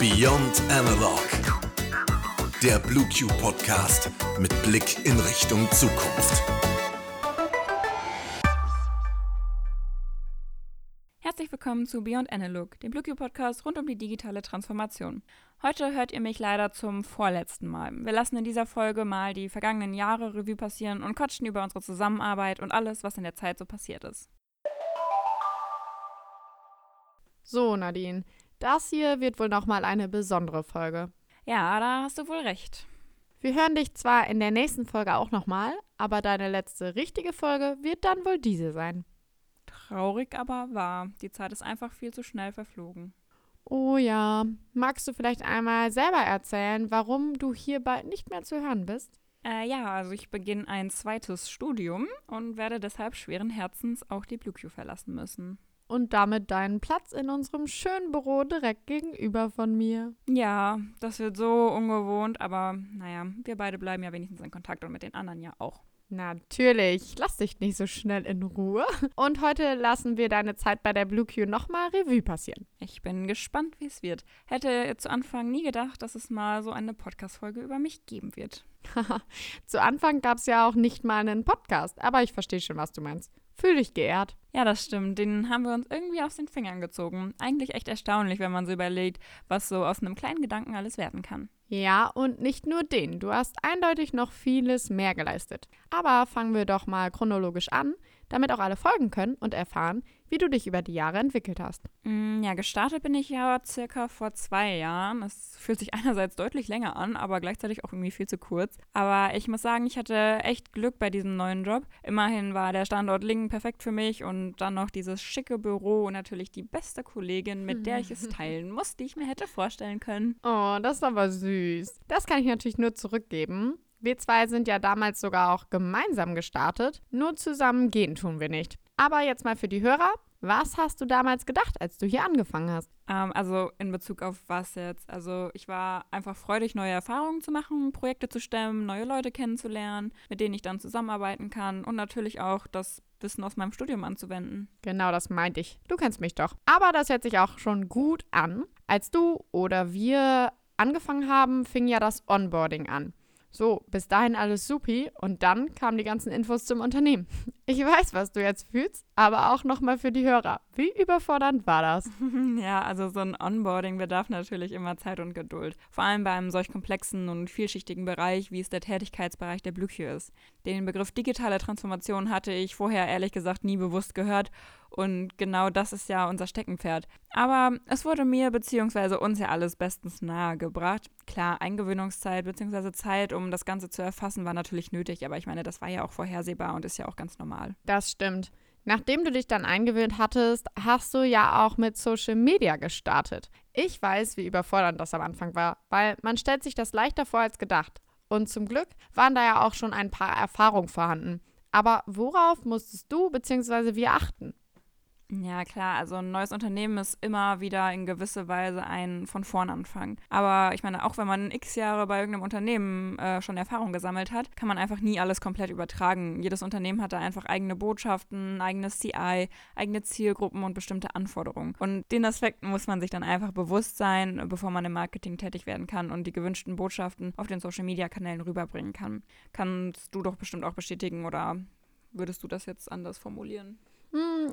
Beyond Analog. Der BlueQ Podcast mit Blick in Richtung Zukunft. Herzlich willkommen zu Beyond Analog, dem BlueQ Podcast rund um die digitale Transformation. Heute hört ihr mich leider zum vorletzten Mal. Wir lassen in dieser Folge mal die vergangenen Jahre Revue passieren und quatschen über unsere Zusammenarbeit und alles, was in der Zeit so passiert ist. So, Nadine, das hier wird wohl nochmal eine besondere Folge. Ja, da hast du wohl recht. Wir hören dich zwar in der nächsten Folge auch nochmal, aber deine letzte richtige Folge wird dann wohl diese sein. Traurig aber wahr. Die Zeit ist einfach viel zu schnell verflogen. Oh ja. Magst du vielleicht einmal selber erzählen, warum du hier bald nicht mehr zu hören bist? Äh, ja, also ich beginne ein zweites Studium und werde deshalb schweren Herzens auch die BlueQ verlassen müssen. Und damit deinen Platz in unserem schönen Büro direkt gegenüber von mir. Ja, das wird so ungewohnt, aber naja, wir beide bleiben ja wenigstens in Kontakt und mit den anderen ja auch. Natürlich, lass dich nicht so schnell in Ruhe. Und heute lassen wir deine Zeit bei der BlueQ nochmal Revue passieren. Ich bin gespannt, wie es wird. Hätte zu Anfang nie gedacht, dass es mal so eine Podcast-Folge über mich geben wird. zu Anfang gab es ja auch nicht mal einen Podcast, aber ich verstehe schon, was du meinst. Fühl dich geehrt. Ja, das stimmt. Den haben wir uns irgendwie aus den Fingern gezogen. Eigentlich echt erstaunlich, wenn man so überlegt, was so aus einem kleinen Gedanken alles werden kann. Ja, und nicht nur den. Du hast eindeutig noch vieles mehr geleistet. Aber fangen wir doch mal chronologisch an, damit auch alle folgen können und erfahren, wie du dich über die Jahre entwickelt hast. Mm, ja, gestartet bin ich ja circa vor zwei Jahren. Es fühlt sich einerseits deutlich länger an, aber gleichzeitig auch irgendwie viel zu kurz. Aber ich muss sagen, ich hatte echt Glück bei diesem neuen Job. Immerhin war der Standort Lingen perfekt für mich und dann noch dieses schicke Büro und natürlich die beste Kollegin, mit der ich es teilen muss, die ich mir hätte vorstellen können. Oh, das ist aber süß. Das kann ich natürlich nur zurückgeben. Wir zwei sind ja damals sogar auch gemeinsam gestartet. Nur zusammen gehen tun wir nicht. Aber jetzt mal für die Hörer. Was hast du damals gedacht, als du hier angefangen hast? Ähm, also in Bezug auf was jetzt? Also ich war einfach freudig, neue Erfahrungen zu machen, Projekte zu stemmen, neue Leute kennenzulernen, mit denen ich dann zusammenarbeiten kann und natürlich auch das Wissen aus meinem Studium anzuwenden. Genau, das meinte ich. Du kennst mich doch. Aber das hört sich auch schon gut an. Als du oder wir angefangen haben, fing ja das Onboarding an. So, bis dahin alles supi und dann kamen die ganzen Infos zum Unternehmen. Ich weiß, was du jetzt fühlst, aber auch nochmal für die Hörer. Wie überfordernd war das? Ja, also so ein Onboarding bedarf natürlich immer Zeit und Geduld. Vor allem bei einem solch komplexen und vielschichtigen Bereich, wie es der Tätigkeitsbereich der Blüche ist. Den Begriff digitale Transformation hatte ich vorher ehrlich gesagt nie bewusst gehört und genau das ist ja unser Steckenpferd. Aber es wurde mir bzw. uns ja alles bestens nahegebracht. Klar, Eingewöhnungszeit bzw. Zeit, um das Ganze zu erfassen, war natürlich nötig, aber ich meine, das war ja auch vorhersehbar und ist ja auch ganz normal. Das stimmt. Nachdem du dich dann eingewöhnt hattest, hast du ja auch mit Social Media gestartet. Ich weiß, wie überfordernd das am Anfang war, weil man stellt sich das leichter vor als gedacht. Und zum Glück waren da ja auch schon ein paar Erfahrungen vorhanden. Aber worauf musstest du bzw. wir achten? Ja, klar, also ein neues Unternehmen ist immer wieder in gewisser Weise ein von vorn anfangen. Aber ich meine, auch wenn man x Jahre bei irgendeinem Unternehmen äh, schon Erfahrung gesammelt hat, kann man einfach nie alles komplett übertragen. Jedes Unternehmen hat da einfach eigene Botschaften, eigenes CI, eigene Zielgruppen und bestimmte Anforderungen. Und den Aspekten muss man sich dann einfach bewusst sein, bevor man im Marketing tätig werden kann und die gewünschten Botschaften auf den Social-Media-Kanälen rüberbringen kann. Kannst du doch bestimmt auch bestätigen oder würdest du das jetzt anders formulieren?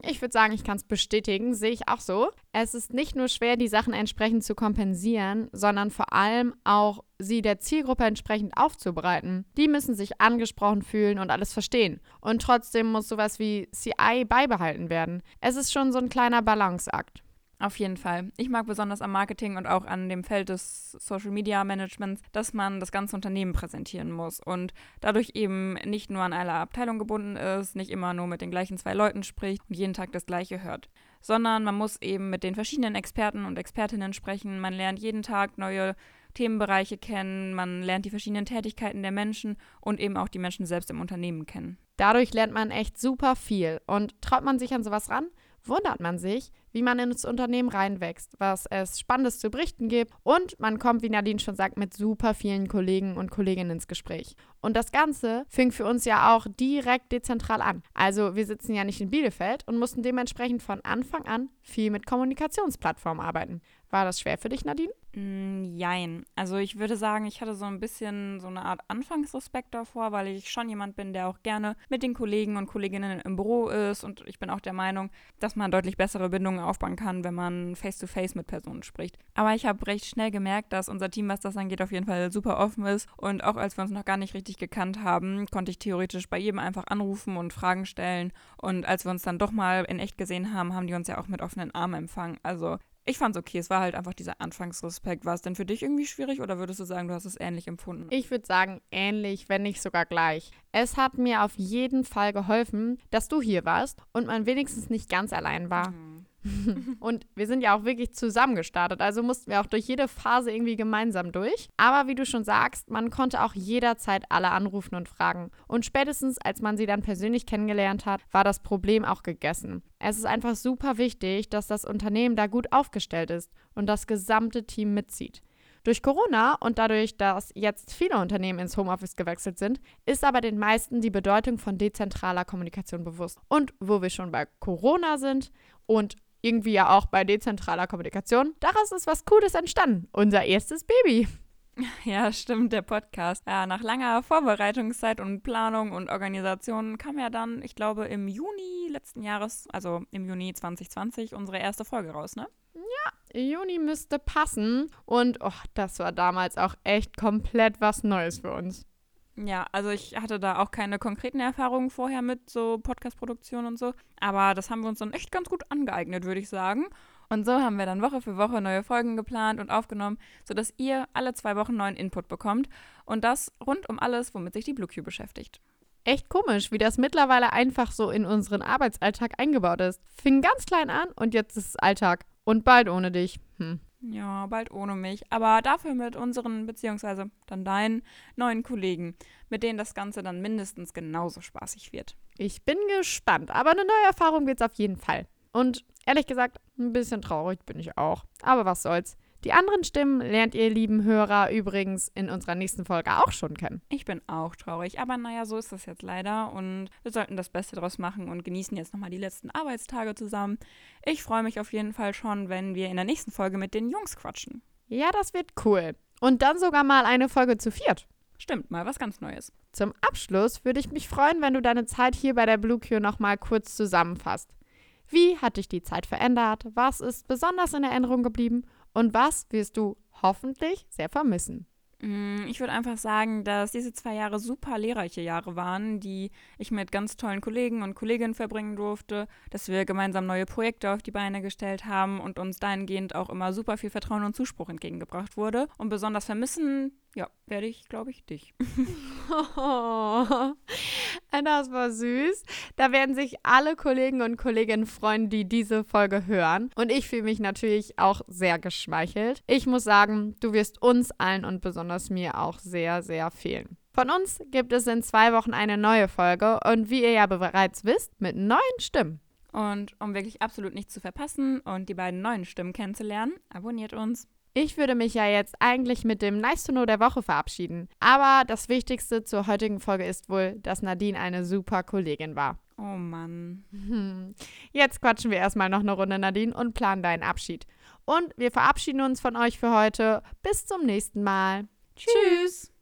Ich würde sagen, ich kann es bestätigen, sehe ich auch so. Es ist nicht nur schwer, die Sachen entsprechend zu kompensieren, sondern vor allem auch sie der Zielgruppe entsprechend aufzubereiten. Die müssen sich angesprochen fühlen und alles verstehen. Und trotzdem muss sowas wie CI beibehalten werden. Es ist schon so ein kleiner Balanceakt. Auf jeden Fall. Ich mag besonders am Marketing und auch an dem Feld des Social Media Managements, dass man das ganze Unternehmen präsentieren muss und dadurch eben nicht nur an eine Abteilung gebunden ist, nicht immer nur mit den gleichen zwei Leuten spricht und jeden Tag das Gleiche hört, sondern man muss eben mit den verschiedenen Experten und Expertinnen sprechen. Man lernt jeden Tag neue Themenbereiche kennen, man lernt die verschiedenen Tätigkeiten der Menschen und eben auch die Menschen selbst im Unternehmen kennen. Dadurch lernt man echt super viel und traut man sich an sowas ran, wundert man sich, wie man ins Unternehmen reinwächst, was es Spannendes zu berichten gibt und man kommt, wie Nadine schon sagt, mit super vielen Kollegen und Kolleginnen ins Gespräch. Und das Ganze fing für uns ja auch direkt dezentral an. Also wir sitzen ja nicht in Bielefeld und mussten dementsprechend von Anfang an viel mit Kommunikationsplattformen arbeiten. War das schwer für dich, Nadine? Mm, Jein. Also ich würde sagen, ich hatte so ein bisschen so eine Art Anfangsrespekt davor, weil ich schon jemand bin, der auch gerne mit den Kollegen und Kolleginnen im Büro ist und ich bin auch der Meinung, dass man deutlich bessere Bindungen aufbauen kann, wenn man face-to-face mit Personen spricht. Aber ich habe recht schnell gemerkt, dass unser Team, was das angeht, auf jeden Fall super offen ist und auch als wir uns noch gar nicht richtig gekannt haben, konnte ich theoretisch bei jedem einfach anrufen und Fragen stellen und als wir uns dann doch mal in echt gesehen haben, haben die uns ja auch mit offenen Armen empfangen. Also ich fand's okay. Es war halt einfach dieser Anfangsrespekt. War es denn für dich irgendwie schwierig oder würdest du sagen, du hast es ähnlich empfunden? Ich würde sagen, ähnlich, wenn nicht sogar gleich. Es hat mir auf jeden Fall geholfen, dass du hier warst und man wenigstens nicht ganz allein war. Mhm. Und wir sind ja auch wirklich zusammen gestartet, also mussten wir auch durch jede Phase irgendwie gemeinsam durch. Aber wie du schon sagst, man konnte auch jederzeit alle anrufen und fragen. Und spätestens, als man sie dann persönlich kennengelernt hat, war das Problem auch gegessen. Es ist einfach super wichtig, dass das Unternehmen da gut aufgestellt ist und das gesamte Team mitzieht. Durch Corona und dadurch, dass jetzt viele Unternehmen ins Homeoffice gewechselt sind, ist aber den meisten die Bedeutung von dezentraler Kommunikation bewusst. Und wo wir schon bei Corona sind und irgendwie ja auch bei dezentraler Kommunikation, daraus ist was Cooles entstanden. Unser erstes Baby. Ja, stimmt, der Podcast. Ja, nach langer Vorbereitungszeit und Planung und Organisation kam ja dann, ich glaube, im Juni letzten Jahres, also im Juni 2020, unsere erste Folge raus, ne? Juni müsste passen. Und oh, das war damals auch echt komplett was Neues für uns. Ja, also ich hatte da auch keine konkreten Erfahrungen vorher mit so Podcast-Produktion und so. Aber das haben wir uns dann echt ganz gut angeeignet, würde ich sagen. Und so haben wir dann Woche für Woche neue Folgen geplant und aufgenommen, sodass ihr alle zwei Wochen neuen Input bekommt. Und das rund um alles, womit sich die BlueQ beschäftigt. Echt komisch, wie das mittlerweile einfach so in unseren Arbeitsalltag eingebaut ist. Fing ganz klein an und jetzt ist es Alltag. Und bald ohne dich. Hm. Ja, bald ohne mich. Aber dafür mit unseren, beziehungsweise dann deinen neuen Kollegen, mit denen das Ganze dann mindestens genauso spaßig wird. Ich bin gespannt, aber eine neue Erfahrung wird es auf jeden Fall. Und ehrlich gesagt, ein bisschen traurig bin ich auch. Aber was soll's. Die anderen Stimmen lernt ihr lieben Hörer übrigens in unserer nächsten Folge auch schon kennen. Ich bin auch traurig, aber naja, so ist das jetzt leider und wir sollten das Beste draus machen und genießen jetzt nochmal die letzten Arbeitstage zusammen. Ich freue mich auf jeden Fall schon, wenn wir in der nächsten Folge mit den Jungs quatschen. Ja, das wird cool. Und dann sogar mal eine Folge zu viert. Stimmt, mal was ganz Neues. Zum Abschluss würde ich mich freuen, wenn du deine Zeit hier bei der Blue Q nochmal kurz zusammenfasst. Wie hat dich die Zeit verändert? Was ist besonders in Erinnerung geblieben? Und was wirst du hoffentlich sehr vermissen? Mm, ich würde einfach sagen, dass diese zwei Jahre super lehrreiche Jahre waren, die ich mit ganz tollen Kollegen und Kolleginnen verbringen durfte, dass wir gemeinsam neue Projekte auf die Beine gestellt haben und uns dahingehend auch immer super viel Vertrauen und Zuspruch entgegengebracht wurde. Und besonders vermissen ja, werde ich, glaube ich, dich. Oh, das war süß. Da werden sich alle Kollegen und Kolleginnen freuen, die diese Folge hören. Und ich fühle mich natürlich auch sehr geschmeichelt. Ich muss sagen, du wirst uns allen und besonders mir auch sehr, sehr fehlen. Von uns gibt es in zwei Wochen eine neue Folge und wie ihr ja bereits wisst, mit neuen Stimmen. Und um wirklich absolut nichts zu verpassen und die beiden neuen Stimmen kennenzulernen, abonniert uns. Ich würde mich ja jetzt eigentlich mit dem Nice to Know der Woche verabschieden. Aber das Wichtigste zur heutigen Folge ist wohl, dass Nadine eine super Kollegin war. Oh Mann. Hm. Jetzt quatschen wir erstmal noch eine Runde, Nadine, und planen deinen Abschied. Und wir verabschieden uns von euch für heute. Bis zum nächsten Mal. Tschüss.